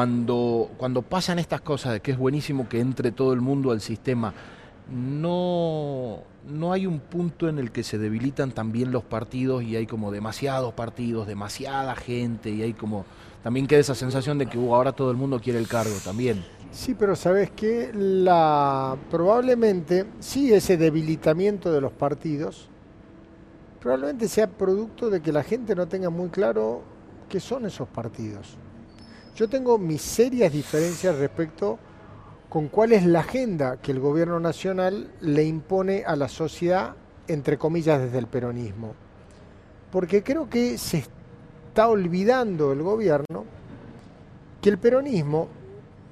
cuando, cuando pasan estas cosas de que es buenísimo que entre todo el mundo al sistema, no, no hay un punto en el que se debilitan también los partidos y hay como demasiados partidos, demasiada gente y hay como también queda esa sensación de que uh, ahora todo el mundo quiere el cargo también. Sí, pero sabes que la probablemente sí ese debilitamiento de los partidos probablemente sea producto de que la gente no tenga muy claro qué son esos partidos. Yo tengo mis serias diferencias respecto con cuál es la agenda que el gobierno nacional le impone a la sociedad, entre comillas, desde el peronismo. Porque creo que se está olvidando el gobierno que el peronismo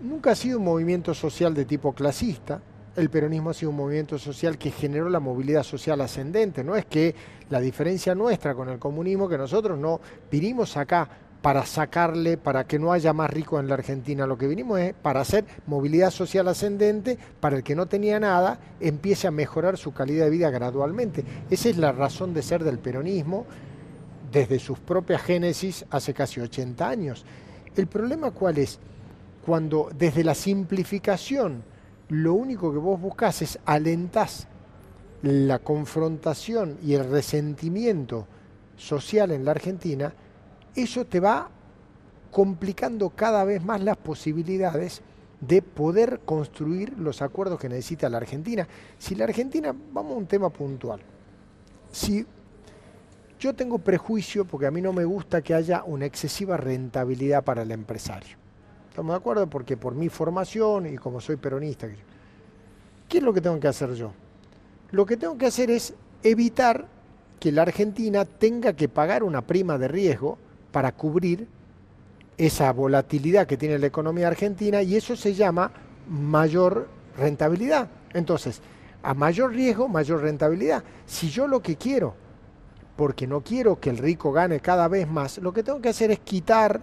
nunca ha sido un movimiento social de tipo clasista, el peronismo ha sido un movimiento social que generó la movilidad social ascendente. No es que la diferencia nuestra con el comunismo, que nosotros no vinimos acá para sacarle, para que no haya más ricos en la Argentina. Lo que vinimos es para hacer movilidad social ascendente, para el que no tenía nada, empiece a mejorar su calidad de vida gradualmente. Esa es la razón de ser del peronismo desde sus propias génesis hace casi 80 años. El problema cuál es? Cuando desde la simplificación, lo único que vos buscás es alentás la confrontación y el resentimiento social en la Argentina, eso te va complicando cada vez más las posibilidades de poder construir los acuerdos que necesita la Argentina. Si la Argentina, vamos a un tema puntual, si yo tengo prejuicio porque a mí no me gusta que haya una excesiva rentabilidad para el empresario. ¿Estamos de acuerdo? Porque por mi formación y como soy peronista, ¿qué es lo que tengo que hacer yo? Lo que tengo que hacer es evitar que la Argentina tenga que pagar una prima de riesgo para cubrir esa volatilidad que tiene la economía argentina y eso se llama mayor rentabilidad. Entonces, a mayor riesgo, mayor rentabilidad. Si yo lo que quiero, porque no quiero que el rico gane cada vez más, lo que tengo que hacer es quitar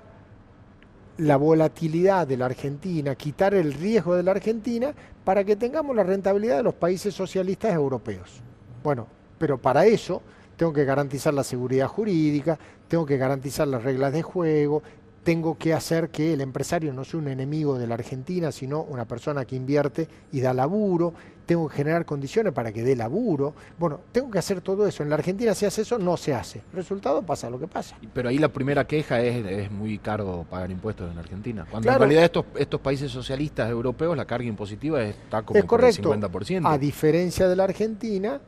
la volatilidad de la Argentina, quitar el riesgo de la Argentina para que tengamos la rentabilidad de los países socialistas europeos. Bueno, pero para eso tengo que garantizar la seguridad jurídica, tengo que garantizar las reglas de juego, tengo que hacer que el empresario no sea un enemigo de la Argentina, sino una persona que invierte y da laburo, tengo que generar condiciones para que dé laburo. Bueno, tengo que hacer todo eso. En la Argentina si hace eso, no se hace. Resultado pasa lo que pasa. Pero ahí la primera queja es, es muy caro pagar impuestos en Argentina. Cuando en realidad estos, estos países socialistas europeos la carga impositiva está como es correcto. el 50%. A diferencia de la Argentina,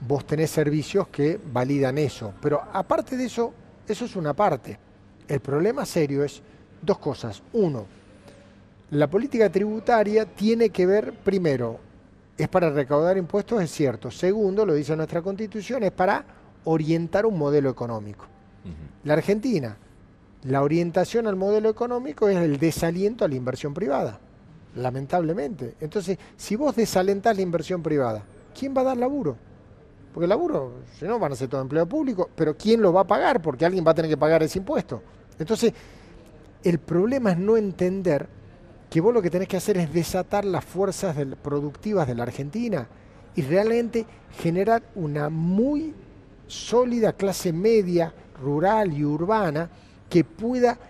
vos tenés servicios que validan eso. Pero aparte de eso, eso es una parte el problema serio es dos cosas. Uno, la política tributaria tiene que ver, primero, es para recaudar impuestos, es cierto. Segundo, lo dice nuestra constitución, es para orientar un modelo económico. La Argentina, la orientación al modelo económico es el desaliento a la inversión privada, lamentablemente. Entonces, si vos desalentás la inversión privada, ¿quién va a dar laburo? Porque el laburo, si no, van a ser todo empleo público, pero ¿quién lo va a pagar? Porque alguien va a tener que pagar ese impuesto. Entonces, el problema es no entender que vos lo que tenés que hacer es desatar las fuerzas productivas de la Argentina y realmente generar una muy sólida clase media, rural y urbana que pueda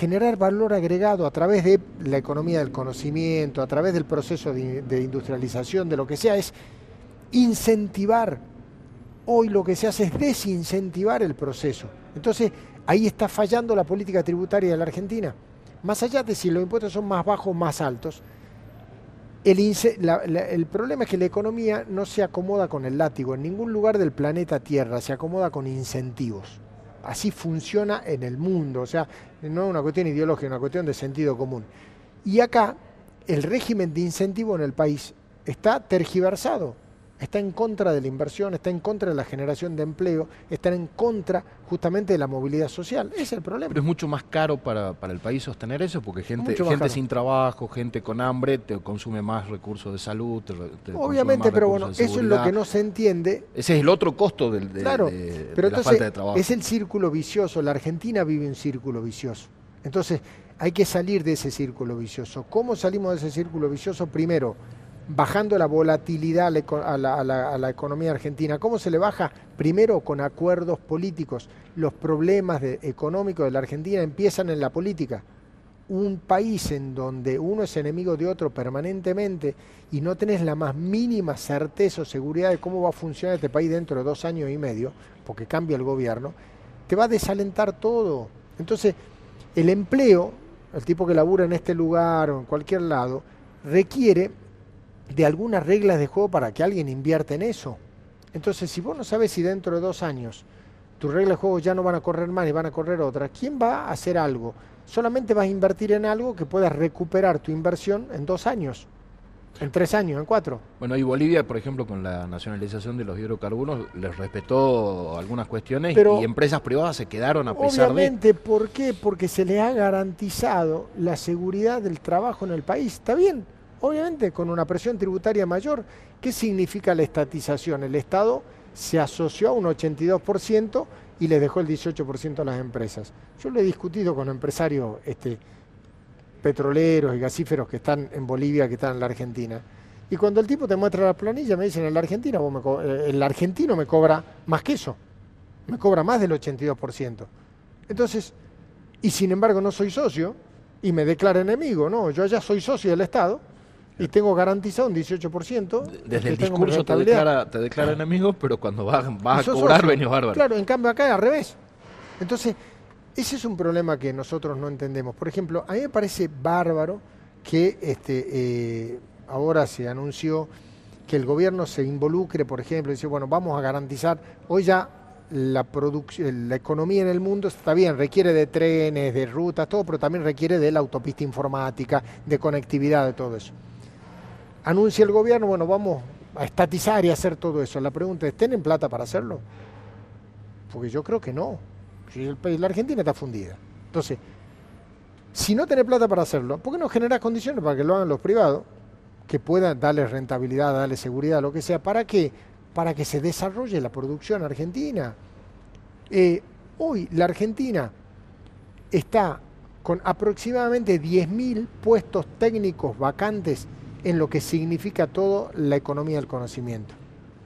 generar valor agregado a través de la economía del conocimiento, a través del proceso de, de industrialización, de lo que sea, es incentivar. Hoy lo que se hace es desincentivar el proceso. Entonces, Ahí está fallando la política tributaria de la Argentina. Más allá de si los impuestos son más bajos o más altos, el, problema es que la economía no se acomoda con el látigo. En ningún lugar del planeta Tierra se acomoda con incentivos. Así funciona en el mundo. O sea, no es una cuestión ideológica, es una cuestión de sentido común. Y acá el régimen de incentivo en el país está tergiversado está en contra de la inversión, está en contra de la generación de empleo, está en contra justamente de la movilidad social. Ese es el problema. Pero es mucho más caro para, el país sostener eso, porque gente, gente sin trabajo, gente con hambre, te consume más recursos de salud. Obviamente, pero bueno, eso es lo que no se entiende. Ese es el otro costo del, de, claro, pero la falta de trabajo. Es el círculo vicioso. La Argentina vive un círculo vicioso. Entonces, hay que salir de ese círculo vicioso. ¿Cómo salimos de ese círculo vicioso? Primero, bajando la volatilidad a la, economía argentina. ¿Cómo se le baja? Primero con acuerdos políticos. Los problemas económicos de la Argentina empiezan en la política. un país en donde uno es enemigo de otro permanentemente y no tenés la más mínima certeza o seguridad de cómo va a funcionar este país dentro de dos años y medio, porque cambia el gobierno, te va a desalentar todo. Entonces, el empleo, el tipo que labura en este lugar o en cualquier lado, requiere de algunas reglas de juego para que alguien invierta en eso. Entonces, si vos no sabes si dentro de dos años tus reglas de juego ya no van a correr más y van a correr otras, ¿quién va a hacer algo? Solamente vas a invertir en algo que puedas recuperar tu inversión en dos años. En tres años, en cuatro. Bueno, y Bolivia, por ejemplo, con la nacionalización de los hidrocarburos, les respetó algunas cuestiones y empresas privadas se quedaron a pesar obviamente, ¿por qué? Porque se les ha garantizado la seguridad del trabajo en el país. ¿Está bien? Obviamente, con una presión tributaria mayor. ¿Qué significa la estatización? El Estado se asoció a un 82% y le dejó el 18% a las empresas. Yo lo he discutido con empresarios este, petroleros y gasíferos que están en Bolivia, que están en la Argentina. Y cuando el tipo te muestra la planilla, me dicen, en la Argentina eh, el argentino me cobra más que eso, me cobra más del 82%. Entonces, y sin embargo no soy socio y me declara enemigo, no, yo ya soy socio del Estado y tengo garantizado un 18%. Desde el discurso te declara, te declara enemigo, pero cuando vas, a cobrar, venís bárbaro. Claro, en cambio acá es al revés. Entonces, ese es un problema que nosotros no entendemos. Por ejemplo, a mí me parece bárbaro que este, eh, ahora se anunció que el gobierno se involucre, por ejemplo, y dice, bueno, vamos a garantizar, hoy ya la, la economía en el mundo está bien, requiere de trenes, de rutas, todo, pero también requiere de la autopista informática, de conectividad, de todo eso. Anuncia el gobierno, bueno, vamos a estatizar y hacer todo eso. La pregunta es, ¿tienen plata para hacerlo? Porque yo creo que no la Argentina está fundida. Entonces, si no tenés plata para hacerlo, ¿por qué no generas condiciones para que lo hagan los privados? Que puedan darle rentabilidad, darle seguridad, lo que sea. ¿Para qué? Para que se desarrolle la producción argentina. Eh, hoy la Argentina está con aproximadamente 10.000 puestos técnicos vacantes en lo que significa todo la economía del conocimiento.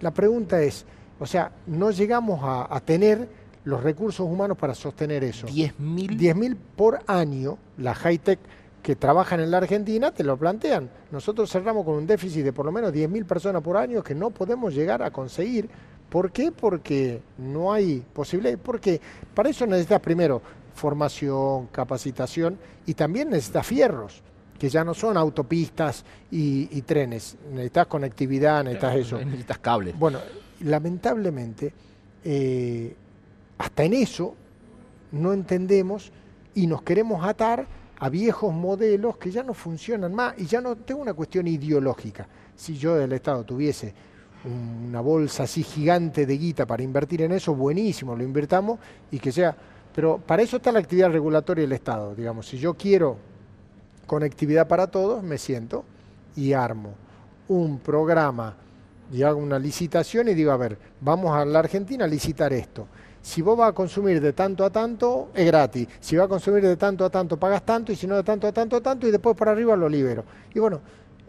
La pregunta es, o sea, no llegamos a, a tener los recursos humanos para sostener eso. 10.000 10.000 por año, la high-tech que trabajan en la Argentina te lo plantean. Nosotros cerramos con un déficit de por lo menos 10.000 personas por año que no podemos llegar a conseguir. ¿Por qué? Porque no hay posibilidad. Porque para eso necesitas primero formación, capacitación y también necesitas fierros, que ya no son autopistas y, trenes. Necesitas conectividad, necesitas eso. Necesitas cables. Bueno, lamentablemente... Eh, hasta en eso no entendemos y nos queremos atar a viejos modelos que ya no funcionan más y ya no tengo una cuestión ideológica. Si yo del Estado tuviese una bolsa así gigante de guita para invertir en eso, buenísimo, lo invertamos y que sea, pero para eso está la actividad regulatoria del Estado, digamos, si yo quiero conectividad para todos, me siento y armo un programa y hago una licitación y digo, a ver, vamos a la Argentina a licitar esto si vos vas a consumir de tanto a tanto, es gratis. Si vas a consumir de tanto a tanto, pagas tanto, y si no de tanto a tanto, tanto, y después por arriba lo libero. Y bueno,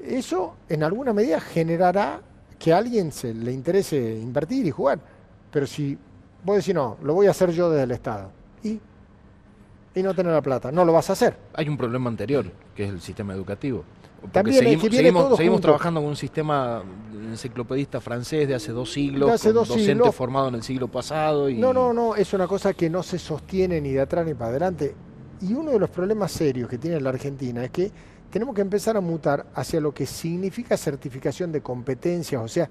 eso en alguna medida generará que a alguien se le interese invertir y jugar. Pero si vos decís, no, lo voy a hacer yo desde el Estado, y, no tener la plata, no lo vas a hacer. Hay un problema anterior, que es el sistema educativo. También seguimos, seguimos, trabajando con un sistema enciclopedista francés de hace dos siglos, hace con docente formado en el siglo pasado. Y... No, no, no, es una cosa que no se sostiene ni de atrás ni para adelante. Y uno de los problemas serios que tiene la Argentina es que tenemos que empezar a mutar hacia lo que significa certificación de competencias. O sea,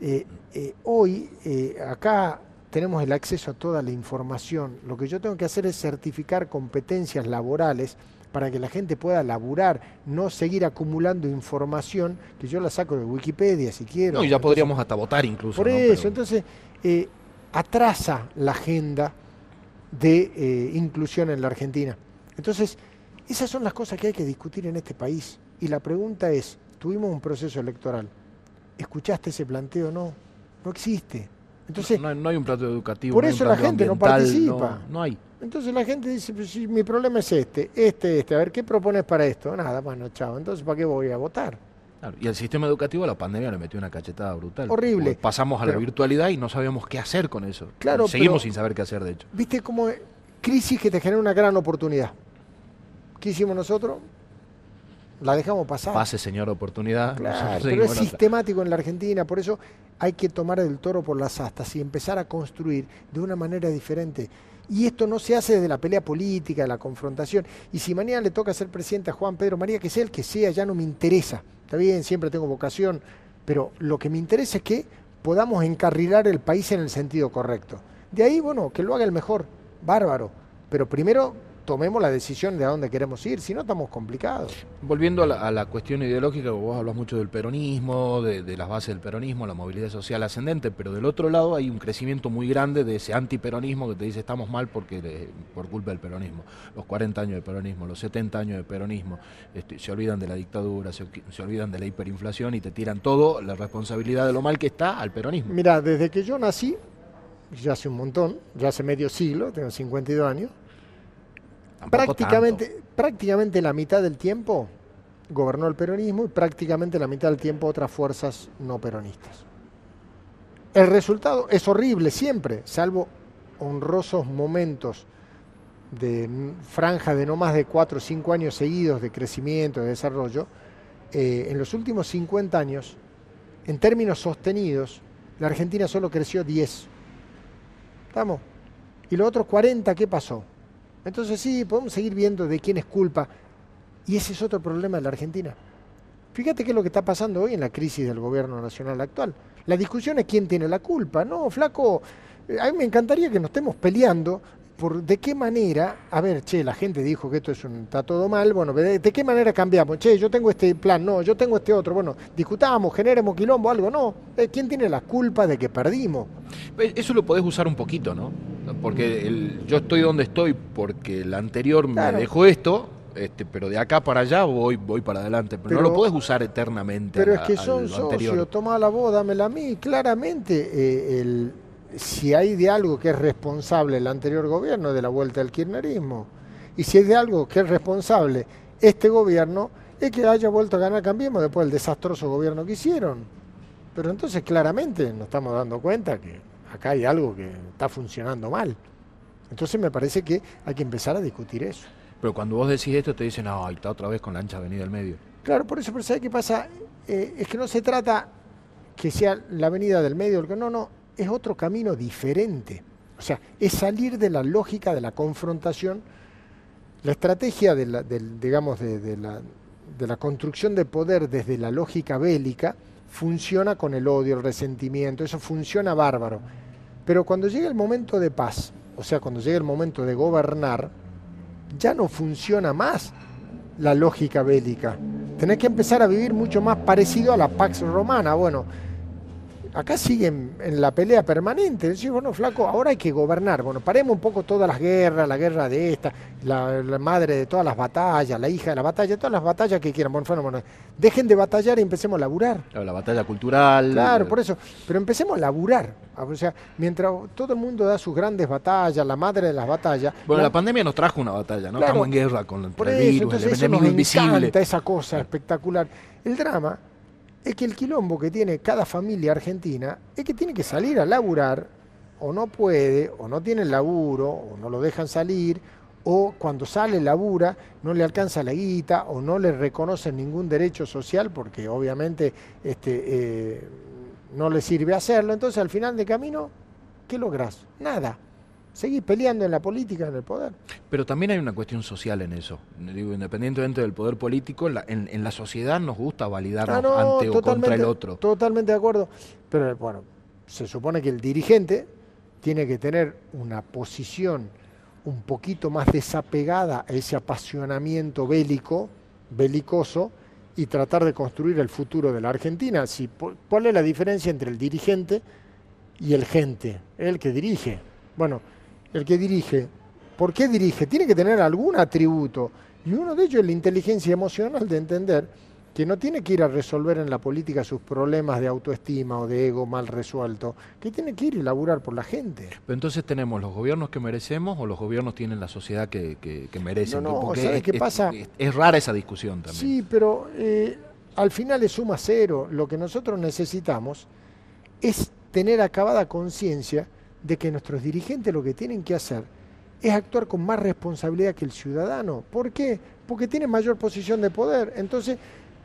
eh, eh, hoy eh, acá tenemos el acceso a toda la información. Lo que yo tengo que hacer es certificar competencias laborales para que la gente pueda laburar, no seguir acumulando información que yo la saco de Wikipedia si quiero. No, y ya podríamos hasta votar incluso. Por eso, entonces eh, atrasa la agenda de eh, inclusión en la Argentina. Entonces, esas son las cosas que hay que discutir en este país. Y la pregunta es, tuvimos un proceso electoral, ¿escuchaste ese planteo? No, no existe. Entonces, no, hay un plato educativo. Por eso la gente no participa. no hay. Entonces la gente dice, pues si mi problema es este, este, este, a ver, ¿qué propones para esto? Nada, bueno, chao, entonces ¿para qué voy a votar? y el sistema educativo la pandemia le metió una cachetada brutal. Horrible. pasamos a la virtualidad y no sabíamos qué hacer con eso. Claro, Seguimos sin saber qué hacer, de hecho. Viste como crisis que te genera una gran oportunidad. ¿Qué hicimos nosotros? La dejamos pasar. Pase, señor, oportunidad. Claro, pero es sistemático en la Argentina, por eso hay que tomar el toro por las astas y empezar a construir de una manera diferente. Y esto no se hace desde la pelea política, de la confrontación. Y si mañana le toca ser presidente a Juan Pedro María, que sea el que sea, ya no me interesa. Está bien, siempre tengo vocación, pero lo que me interesa es que podamos encarrilar el país en el sentido correcto. De ahí, bueno, que lo haga el mejor, bárbaro. Pero primero tomemos la decisión de a dónde queremos ir, si no estamos complicados. Volviendo a la, cuestión ideológica, vos hablas mucho del peronismo, de, las bases del peronismo, la movilidad social ascendente, pero del otro lado hay un crecimiento muy grande de ese antiperonismo que te dice estamos mal porque por culpa del peronismo. Los 40 años de peronismo, los 70 años de peronismo, este, se olvidan de la dictadura, se, se olvidan de la hiperinflación y te tiran todo la responsabilidad de lo mal que está al peronismo. Mira, desde que yo nací, ya hace un montón, ya hace medio siglo, tengo 52 años, prácticamente, prácticamente la mitad del tiempo gobernó el peronismo y prácticamente la mitad del tiempo otras fuerzas no peronistas. El resultado es horrible siempre, salvo honrosos momentos de franja de no más de 4 o 5 años seguidos de crecimiento, de desarrollo, eh, en los últimos 50 años, en términos sostenidos, la Argentina solo creció 10. ¿Estamos? ¿Y los otros 40 qué pasó? Entonces sí, podemos seguir viendo de quién es culpa. Y ese es otro problema de la Argentina. Fíjate qué es lo que está pasando hoy en la crisis del gobierno nacional actual. La discusión es quién tiene la culpa. No, flaco, eh, a mí me encantaría que nos estemos peleando por de qué manera, a ver, che, la gente dijo que esto es un, está todo mal, bueno, de, qué manera cambiamos, che, yo tengo este plan, no, yo tengo este otro, bueno, discutamos, generemos quilombo, algo, no, eh, ¿quién tiene la culpa de que perdimos? Eso lo podés usar un poquito, ¿no? Porque el, yo estoy donde estoy porque el anterior me dejó esto, este, pero de acá para allá voy, voy para adelante. Pero, no lo puedes usar eternamente. Pero es que son socios, toma la voz, dámela a mí. Claramente, eh, el, si hay de algo que es responsable el anterior gobierno, de la vuelta del kirchnerismo. Y si hay de algo que es responsable este gobierno, es que haya vuelto a ganar Cambiemos después del desastroso gobierno que hicieron. Pero entonces claramente nos estamos dando cuenta que acá hay algo que está funcionando mal. Entonces me parece que hay que empezar a discutir eso. Pero cuando vos decís esto te dicen, no, ahí está otra vez con la ancha avenida del medio. Claro, por eso, pero ¿sabes qué pasa? Eh, es que no se trata que sea la avenida del medio, no, no, es otro camino diferente. O sea, es salir de la lógica de la confrontación. La estrategia de la, digamos, de, la, construcción de poder desde la lógica bélica funciona con el odio, el resentimiento, eso funciona bárbaro. Pero cuando llega el momento de paz, o sea, cuando llega el momento de gobernar, ya no funciona más la lógica bélica. Tenés que empezar a vivir mucho más parecido a la Pax Romana. Bueno, acá siguen en la pelea permanente. Decís, bueno, flaco, ahora hay que gobernar. Bueno, paremos un poco todas las guerras, la guerra de esta, la, madre de todas las batallas, la hija de la batalla, todas las batallas que quieran. Bueno, bueno, dejen de batallar y empecemos a laburar. la batalla cultural. Claro, por eso. Pero empecemos a laburar. O sea, mientras todo el mundo da sus grandes batallas, la madre de las batallas. Bueno, la, pandemia nos trajo una batalla, ¿no? Estamos en guerra con el virus, el enemigo invisible. esa cosa espectacular. El drama es que el quilombo que tiene cada familia argentina es que tiene que salir a laburar, o no puede, o no tiene el laburo, o no lo dejan salir, o cuando sale labura no le alcanza la guita, o no le reconocen ningún derecho social, porque obviamente este, eh, no le sirve hacerlo. Entonces al final de camino, ¿qué logras? Nada seguir peleando en la política, en el poder. Pero también hay una cuestión social en eso. Digo, independientemente del poder político, en la, sociedad nos gusta validarnos ah, ante o contra el otro. Totalmente de acuerdo. Pero bueno, se supone que el dirigente tiene que tener una posición un poquito más desapegada a ese apasionamiento bélico, belicoso, y tratar de construir el futuro de la Argentina. Si, ¿Cuál es la diferencia entre el dirigente y el gente? El que dirige. Bueno, el que dirige. ¿Por qué dirige? Tiene que tener algún atributo. Y uno de ellos es la inteligencia emocional de entender que no tiene que ir a resolver en la política sus problemas de autoestima o de ego mal resuelto, que tiene que ir y laburar por la gente. Pero entonces tenemos los gobiernos que merecemos o los gobiernos tienen la sociedad que, que, merecen. No, no, ¿sabes qué pasa? Es, rara esa discusión también. Sí, pero eh, al final es suma cero. Lo que nosotros necesitamos es tener acabada conciencia de que nuestros dirigentes lo que tienen que hacer es actuar con más responsabilidad que el ciudadano. ¿Por qué? Porque tiene mayor posición de poder. Entonces,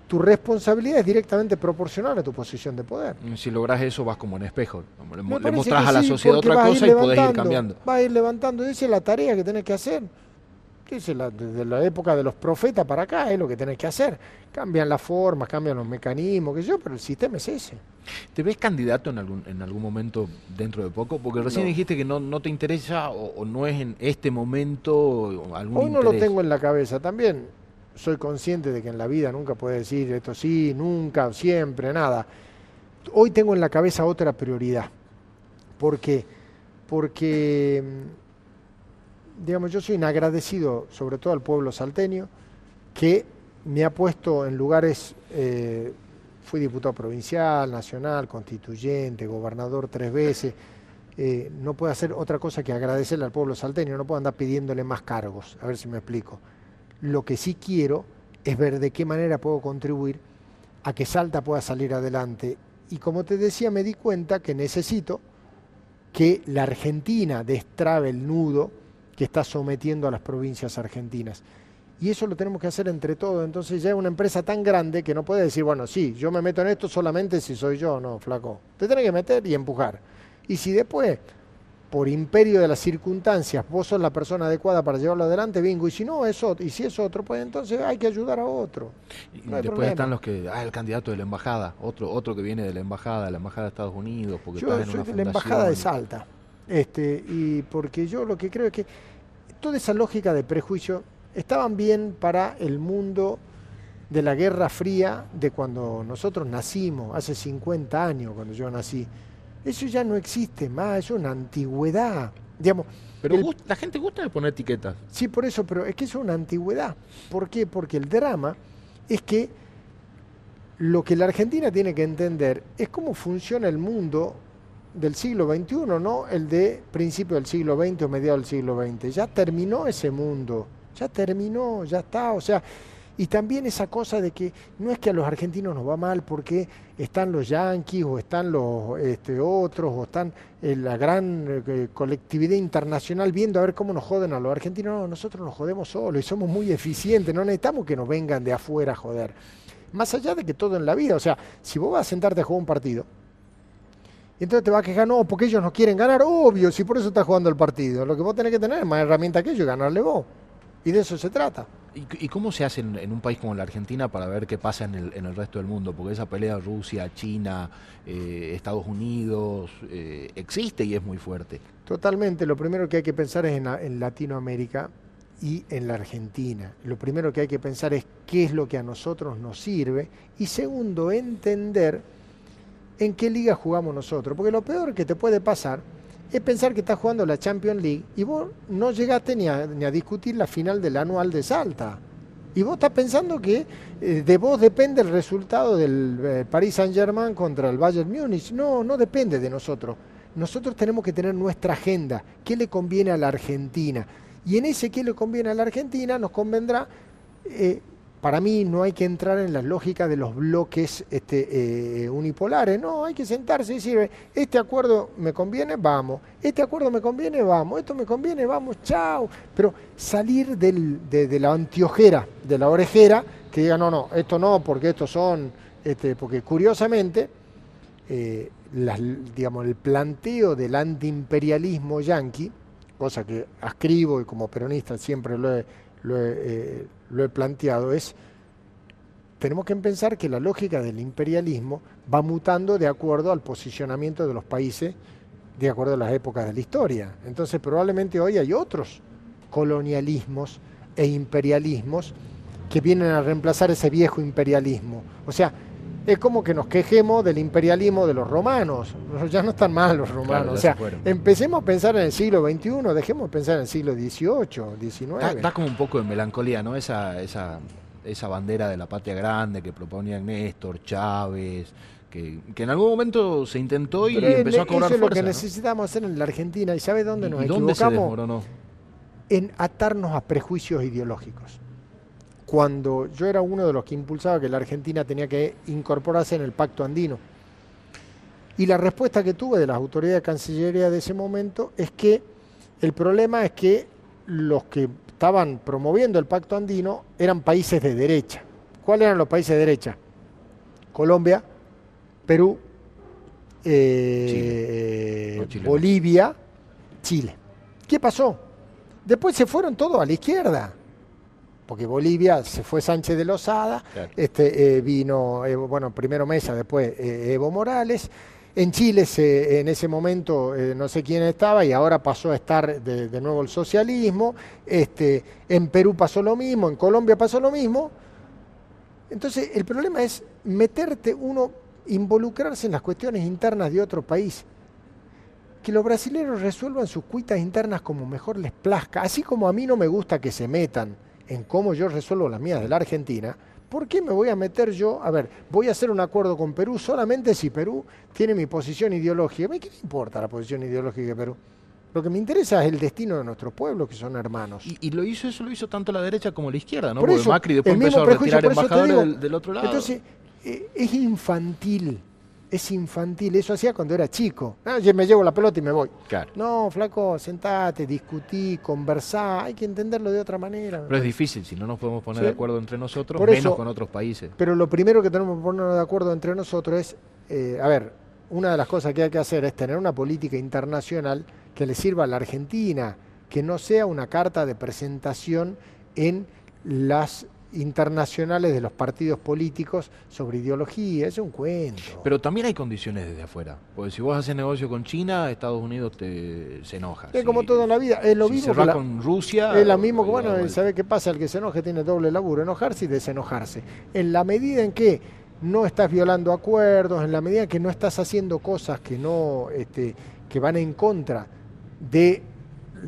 tu responsabilidad es directamente proporcional a tu posición de poder. Si logras eso, vas como en espejo. Le, mostrás a la sociedad otra cosa y podés ir cambiando. Va a ir levantando. Esa es la tarea que tenés que hacer. Dice desde la época de los profetas para acá es lo que tenés que hacer. Cambian las formas, cambian los mecanismos, que yo, pero el sistema es ese. ¿Te ves candidato en algún, en algún momento dentro de poco? Porque recién dijiste que no, no te interesa o, no es en este momento algún Hoy no lo tengo en la cabeza también soy consciente de que en la vida nunca puede decir esto sí, nunca, siempre, nada. Hoy tengo en la cabeza otra prioridad. ¿Por qué? Porque, mm, digamos, yo soy un agradecido, sobre todo al pueblo salteño, que me ha puesto en lugares, eh, fui diputado provincial, nacional, constituyente, gobernador tres veces. Eh, no puedo hacer otra cosa que agradecerle al pueblo salteño, no puedo andar pidiéndole más cargos, a ver si me explico. Lo que sí quiero es ver de qué manera puedo contribuir a que Salta pueda salir adelante. Y como te decía, me di cuenta que necesito que la Argentina destrabe el nudo que está sometiendo a las provincias argentinas. Y eso lo tenemos que hacer entre todos. Entonces ya es una empresa tan grande que no puede decir, bueno, sí, yo me meto en esto solamente si soy yo. No, flaco. Te tenés que meter y empujar. Y si después por imperio de las circunstancias, vos sos la persona adecuada para llevarlo adelante, bingo, y si no, es otro, y si es otro, pues entonces hay que ayudar a otro. y después están los que, ah, el candidato de la embajada, otro, otro que viene de la embajada, de la embajada de Estados Unidos, porque yo soy de la embajada de Salta, este, y porque yo lo que creo es que toda esa lógica de prejuicio estaban bien para el mundo de la Guerra Fría de cuando nosotros nacimos, hace 50 años cuando yo nací eso ya no existe más, es una antigüedad. Digamos, pero la gente gusta de poner etiquetas. Sí, por eso, pero es que es una antigüedad. ¿Por qué? Porque el drama es que lo que la Argentina tiene que entender es cómo funciona el mundo del siglo XXI, no el de principio del siglo XX o mediados del siglo XX. Ya terminó ese mundo, ya terminó, ya está. O sea, y también esa cosa de que no es que a los argentinos nos va mal porque están los yanquis o están los este, otros o están eh, la gran eh, colectividad internacional viendo a ver cómo nos joden a los argentinos. No, nosotros nos jodemos solos y somos muy eficientes, no necesitamos que nos vengan de afuera a joder. Más allá de que todo en la vida, o sea, si vos vas a sentarte a jugar un partido, entonces te vas a quejar, no, porque ellos no quieren ganar, obvio, si por eso estás jugando el partido. Lo que vos tenés que tener es más herramienta que ellos y ganarle vos. Y de eso se trata. ¿Y, cómo se hace en, un país como la Argentina para ver qué pasa en el, en el resto del mundo? Porque esa pelea Rusia, China, eh, Estados Unidos eh, existe y es muy fuerte. Totalmente. Lo primero que hay que pensar es en, Latinoamérica y en la Argentina. Lo primero que hay que pensar es qué es lo que a nosotros nos sirve. Y segundo, entender en qué liga jugamos nosotros. Porque lo peor que te puede pasar es pensar que estás jugando la Champions League y vos no llegaste ni a, discutir la final del anual de Salta. Y vos estás pensando que eh, de vos depende el resultado del eh, Paris Saint-Germain contra el Bayern Múnich. No, no depende de nosotros. Nosotros tenemos que tener nuestra agenda. ¿Qué le conviene a la Argentina? Y en ese qué le conviene a la Argentina nos convendrá eh, para mí no hay que entrar en la lógica de los bloques este, eh, unipolares, no, hay que sentarse y decir, este acuerdo me conviene, vamos, este acuerdo me conviene, vamos, esto me conviene, vamos, chao. Pero salir de, la antiojera, de la orejera, que diga, no, no, esto no, porque estos son, este, porque curiosamente, eh, el planteo del antiimperialismo yanqui, cosa que ascribo y como peronista siempre lo he eh, lo he, planteado, es, tenemos que pensar que la lógica del imperialismo va mutando de acuerdo al posicionamiento de los países, de acuerdo a las épocas de la historia. Entonces probablemente hoy hay otros colonialismos e imperialismos que vienen a reemplazar ese viejo imperialismo. O sea, es como que nos quejemos del imperialismo de los romanos. Ya no están mal los romanos. o sea, empecemos a pensar en el siglo XXI, dejemos de pensar en el siglo XVIII, XIX. Da, como un poco de melancolía, ¿no? Esa, esa, esa bandera de la patria grande que proponían Néstor, Chávez, que, en algún momento se intentó y empezó a cobrar eso es lo que necesitamos hacer en la Argentina. ¿Y sabe dónde nos ¿Y dónde equivocamos? En atarnos a prejuicios ideológicos cuando yo era uno de los que impulsaba que la Argentina tenía que incorporarse en el pacto andino. Y la respuesta que tuve de las autoridades de Cancillería de ese momento es que el problema es que los que estaban promoviendo el pacto andino eran países de derecha. ¿Cuáles eran los países de derecha? Colombia, Perú, eh, Bolivia, Chile. ¿Qué pasó? Después se fueron todos a la izquierda porque Bolivia se fue Sánchez de Lozada, este, eh, vino, eh, bueno, primero Mesa, después eh, Evo Morales. En Chile se, en ese momento no sé quién estaba y ahora pasó a estar de, nuevo el socialismo. Este, en Perú pasó lo mismo, en Colombia pasó lo mismo. Entonces el problema es meterte uno, involucrarse en las cuestiones internas de otro país. Que los brasileños resuelvan sus cuitas internas como mejor les plazca, así como a mí no me gusta que se metan en cómo yo resuelvo las mías de la Argentina, ¿por qué me voy a meter yo? A ver, voy a hacer un acuerdo con Perú solamente si Perú tiene mi posición ideológica. ¿A mí qué me importa la posición ideológica de Perú? Lo que me interesa es el destino de nuestros pueblos, que son hermanos. Y, lo hizo eso lo hizo tanto la derecha como la izquierda, ¿no? Porque Macri después empezó a retirar embajadores del, otro lado. Entonces, eh, es infantil es infantil. Eso hacía cuando era chico. Ah, me llevo la pelota y me voy. No, flaco, sentate, discutí, conversá. Hay que entenderlo de otra manera. Pero es difícil, si no nos podemos poner de acuerdo entre nosotros, menos con otros países. Pero lo primero que tenemos que ponernos de acuerdo entre nosotros es, eh, a ver, una de las cosas que hay que hacer es tener una política internacional que le sirva a la Argentina, que no sea una carta de presentación en las internacionales de los partidos políticos sobre ideología, es un cuento. Pero también hay condiciones desde afuera, porque si vos haces negocio con China, Estados Unidos te, se enoja. Es como todo en la vida, es lo mismo que con Rusia. Es lo mismo que, bueno, ¿sabe qué pasa? El que se enoje tiene doble laburo, enojarse y desenojarse. En la medida en que no estás violando acuerdos, en la medida en que no estás haciendo cosas que no, este, que van en contra de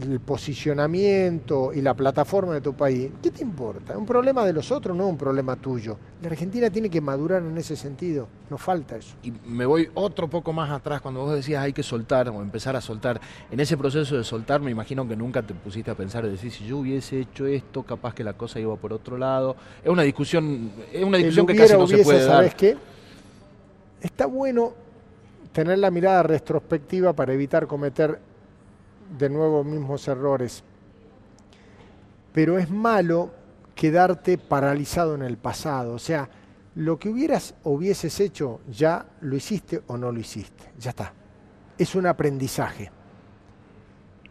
el posicionamiento y la plataforma de tu país, ¿qué te importa? Es un problema de los otros, no un problema tuyo. La Argentina tiene que madurar en ese sentido, nos falta eso. Y me voy otro poco más atrás, cuando vos decías hay que soltar o empezar a soltar, en ese proceso de soltar me imagino que nunca te pusiste a pensar, decir, si yo hubiese hecho esto, capaz que la cosa iba por otro lado. Es una discusión, es una discusión que casi no se puede ¿sabes dar. qué? Está bueno tener la mirada retrospectiva para evitar cometer de nuevo mismos errores. Pero es malo quedarte paralizado en el pasado. O sea, lo que hubieras o hubieses hecho, ya lo hiciste o no lo hiciste. Ya está. Es un aprendizaje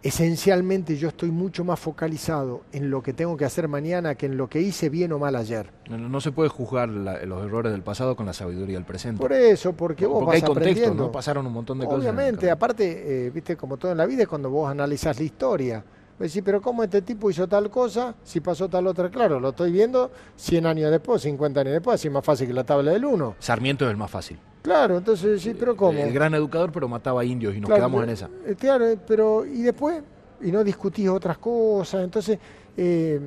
esencialmente yo estoy mucho más focalizado en lo que tengo que hacer mañana que en lo que hice bien o mal ayer. No, se puede juzgar los errores del pasado con la sabiduría del presente. Por eso, porque vos porque vas hay contexto, ¿no? Pasaron un montón de cosas. Obviamente, aparte, eh, viste, como todo en la vida es cuando vos analizás la historia. Decís, pero ¿cómo este tipo hizo tal cosa si pasó tal otra? Claro, lo estoy viendo 100 años después, 50 años después, así es más fácil que la tabla del 1. Sarmiento es el más fácil. Claro, entonces sí, pero ¿cómo? El gran educador, pero mataba indios y nos quedamos en esa. Eh, claro, eh, pero ¿y después? Y no discutís otras cosas. Entonces, eh,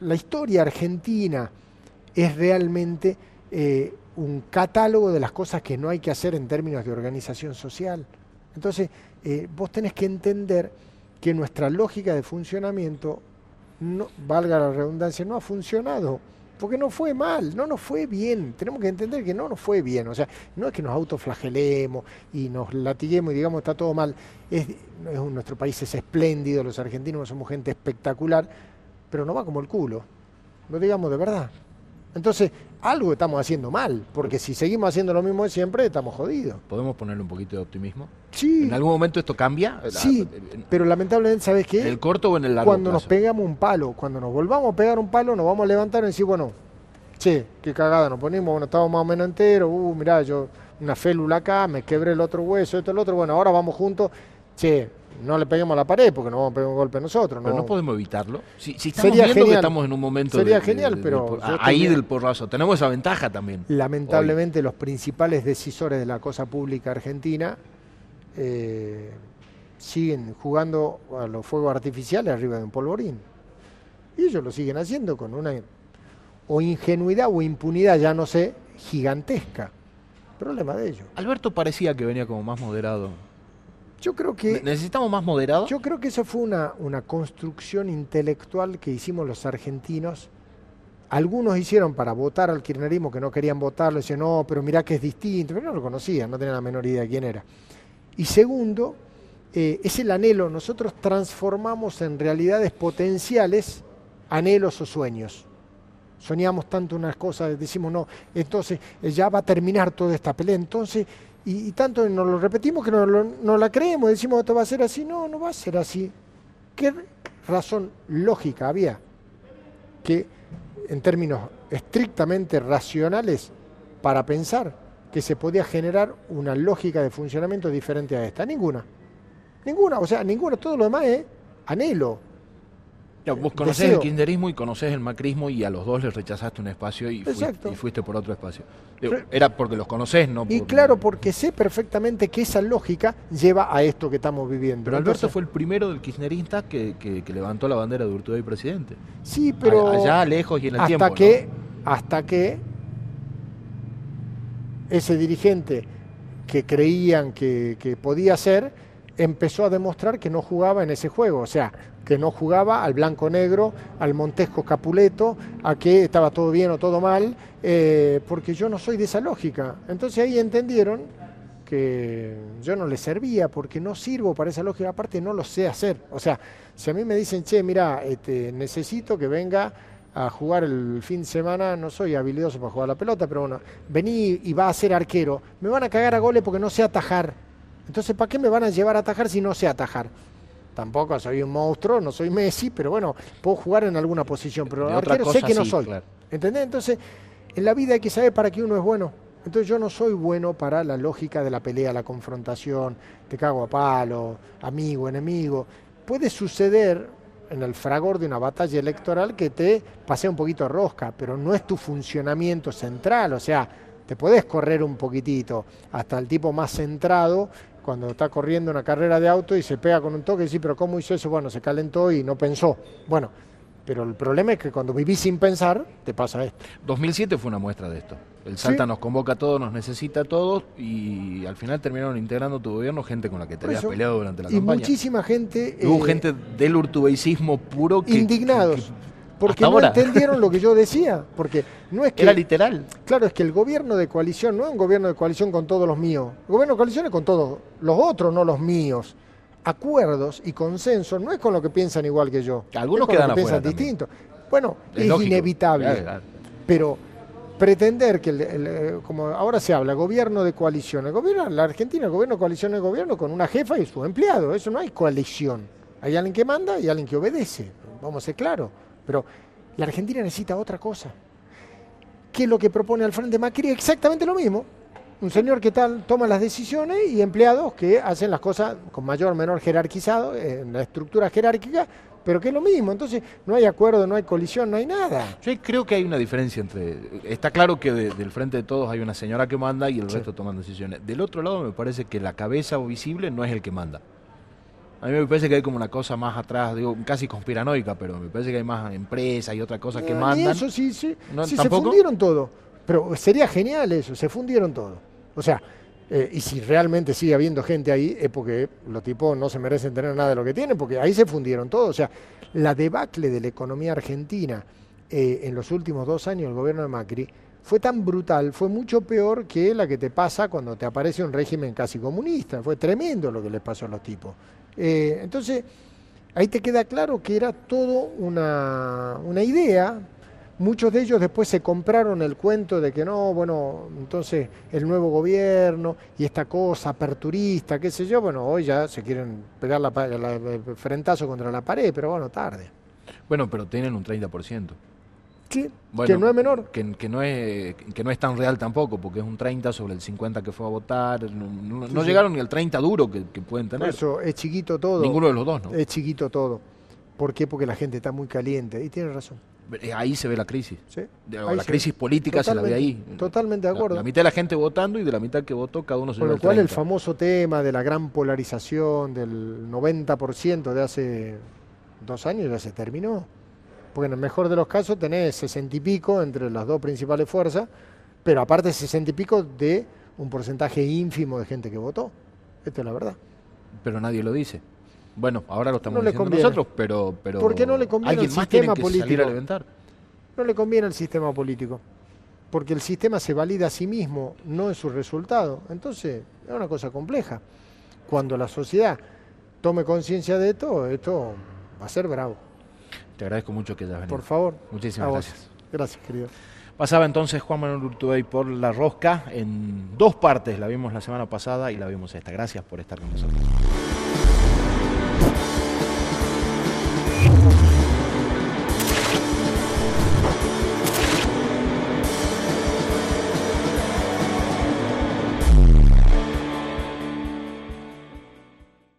la historia argentina es realmente eh, un catálogo de las cosas que no hay que hacer en términos de organización social. Entonces, vos tenés que entender que nuestra lógica de funcionamiento, no, valga la redundancia, no ha funcionado porque no fue mal, no nos fue bien. Tenemos que entender que no nos fue bien. O sea, no es que nos autoflagelemos y nos latiguemos y digamos está todo mal. Es, nuestro país es espléndido, los argentinos somos gente espectacular, pero no va como el culo. Lo digamos de verdad. Entonces, algo estamos haciendo mal, porque si seguimos haciendo lo mismo de siempre, estamos jodidos. ¿Podemos ponerle un poquito de optimismo? Sí. ¿En algún momento esto cambia? Sí, pero lamentablemente, ¿sabes qué? ¿En el corto o en el largo Cuando nos pegamos un palo, cuando nos volvamos a pegar un palo, nos vamos a levantar y decir, bueno, che, qué cagada nos ponimos, bueno, estamos más o menos enteros, uh, mirá, yo una félula acá, me quebré el otro hueso, esto, el otro, bueno, ahora vamos juntos, che, no le peguemos a la pared porque nos vamos a pegar un golpe nosotros. Pero no, podemos evitarlo. Si, estamos viendo que estamos en un momento Sería genial, pero ahí del porrazo. Tenemos esa ventaja también. Lamentablemente los principales decisores de la cosa pública argentina eh, siguen jugando a los fuegos artificiales arriba de un polvorín. Y ellos lo siguen haciendo con una o ingenuidad o impunidad, ya no sé, gigantesca. Problema de ellos. Alberto parecía que venía como más moderado yo creo que... ¿Necesitamos más moderado? Yo creo que eso fue una, una construcción intelectual que hicimos los argentinos. Algunos hicieron para votar al kirchnerismo que no querían votarlo, decían, no, pero mirá que es distinto, pero no lo conocían, no tenían la menor idea de quién era. Y segundo, eh, es el anhelo. Nosotros transformamos en realidades potenciales anhelos o sueños. Soñamos tanto unas cosas, decimos, no, entonces eh, ya va a terminar toda esta pelea, entonces, y, tanto nos lo repetimos que no, la creemos, decimos, esto va a ser así, no, no va a ser así. ¿Qué razón lógica había que, en términos estrictamente racionales, para pensar que se podía generar una lógica de funcionamiento diferente a esta? Ninguna. Ninguna, o sea, ninguna, todo lo demás es anhelo, vos conocés el kirchnerismo y conocés el macrismo y a los dos les rechazaste un espacio y, fuiste, por otro espacio. era porque los conocés, ¿no? Y claro, porque sé perfectamente que esa lógica lleva a esto que estamos viviendo. Pero Alberto fue el primero del kirchnerista que, levantó la bandera de Urtubey presidente. Sí, pero... Allá, lejos y en el hasta tiempo. Que, Hasta que ese dirigente que creían que, que podía ser, empezó a demostrar que no jugaba en ese juego. O sea, que no jugaba al blanco-negro, al Montesco Capuleto, a que estaba todo bien o todo mal, eh, porque yo no soy de esa lógica. Entonces ahí entendieron que yo no les servía porque no sirvo para esa lógica, aparte no lo sé hacer. O sea, si a mí me dicen, che, mira, este, necesito que venga a jugar el fin de semana, no soy habilidoso para jugar la pelota, pero bueno, vení y va a ser arquero, me van a cagar a goles porque no sé atajar. Entonces, ¿para qué me van a llevar a atajar si no sé atajar? Tampoco soy un monstruo, no soy Messi, pero bueno, puedo jugar en alguna posición, pero arquero sé que no soy. ¿Entendés? Entonces, en la vida hay que saber para qué uno es bueno. Entonces yo no soy bueno para la lógica de la pelea, la confrontación, te cago a palo, amigo, enemigo. Puede suceder en el fragor de una batalla electoral que te pase un poquito rosca, pero no es tu funcionamiento central, o sea, te podés correr un poquitito hasta el tipo más centrado cuando está corriendo una carrera de auto y se pega con un toque y sí, pero ¿cómo hizo eso? Bueno, se calentó y no pensó. Bueno, pero el problema es que cuando vivís sin pensar, te pasa esto. 2007 fue una muestra de esto. El Salta nos convoca a todos, nos necesita a todos y al final terminaron integrando tu gobierno gente con la que te habías peleado durante la campaña. Y muchísima gente... Hubo eh, gente del urtubeicismo puro que... Indignados porque no entendieron lo que yo decía, porque no es que... Era literal. Claro, es que el gobierno de coalición no es un gobierno de coalición con todos los míos, el gobierno de coalición es con todos los otros, no los míos. Acuerdos y consensos no es con lo que piensan igual que yo. Algunos quedan piensan distinto. Bueno, es, inevitable, pero pretender que, como ahora se habla, gobierno de coalición, el gobierno, la Argentina, el gobierno de coalición es gobierno con una jefa y su empleado, eso no hay coalición. Hay alguien que manda y alguien que obedece, vamos a ser claros. Pero la Argentina necesita otra cosa. ¿Qué es lo que propone al Frente Macri? Exactamente lo mismo. Un señor que tal toma las decisiones y empleados que hacen las cosas con mayor o menor jerarquizado, en la estructura jerárquica, pero que es lo mismo. Entonces no hay acuerdo, no hay colisión, no hay nada. Yo creo que hay una diferencia entre... Está claro que del frente de todos hay una señora que manda y el resto toman decisiones. Del otro lado me parece que la cabeza visible no es el que manda. A mí me parece que hay como una cosa más atrás, digo, casi conspiranoica, pero me parece que hay más empresas y otra cosa que mandan. Eso sí, sí. sí se fundieron todo. Pero sería genial eso, se fundieron todo. O sea, eh, y si realmente sigue habiendo gente ahí, es porque los tipos no se merecen tener nada de lo que tienen, porque ahí se fundieron todo. O sea, la debacle de la economía argentina eh, en los últimos dos años del gobierno de Macri fue tan brutal, fue mucho peor que la que te pasa cuando te aparece un régimen casi comunista. Fue tremendo lo que les pasó a los tipos. Eh, entonces, ahí te queda claro que era todo una, una idea. Muchos de ellos después se compraron el cuento de que no, bueno, entonces el nuevo gobierno y esta cosa aperturista, qué sé yo, bueno, hoy ya se quieren pegar la, el frentazo contra la pared, pero bueno, tarde. Bueno, pero tienen un 30% que no es menor. Que, no es, que no es tan real tampoco, porque es un 30 sobre el 50 que fue a votar. No, llegaron ni al 30 duro que, pueden tener. eso, es chiquito todo. Ninguno de los dos, ¿no? Es chiquito todo. ¿Por qué? Porque la gente está muy caliente. Y tiene razón. Eh, ahí se ve la crisis. la crisis política se la ve ahí. Totalmente de acuerdo. La, mitad de la gente votando y de la mitad que votó, cada uno se Con lo cual, el famoso tema de la gran polarización del 90% de hace dos años ya se terminó porque en el mejor de los casos tenés sesenta y pico entre las dos principales fuerzas, pero aparte sesenta y pico de un porcentaje ínfimo de gente que votó. Esto es la verdad. Pero nadie lo dice. Bueno, ahora lo estamos diciendo nosotros, pero, pero ¿Por qué no le conviene al sistema político? No le conviene al sistema político, porque el sistema se valida a sí mismo, no es su resultado. Entonces, es una cosa compleja. Cuando la sociedad tome conciencia de esto, esto va a ser bravo. Te agradezco mucho que hayas venido. Por favor. Muchísimas gracias. Gracias, querido. Pasaba entonces Juan Manuel Urtubey por La Rosca en dos partes. La vimos la semana pasada y la vimos esta. Gracias por estar con nosotros.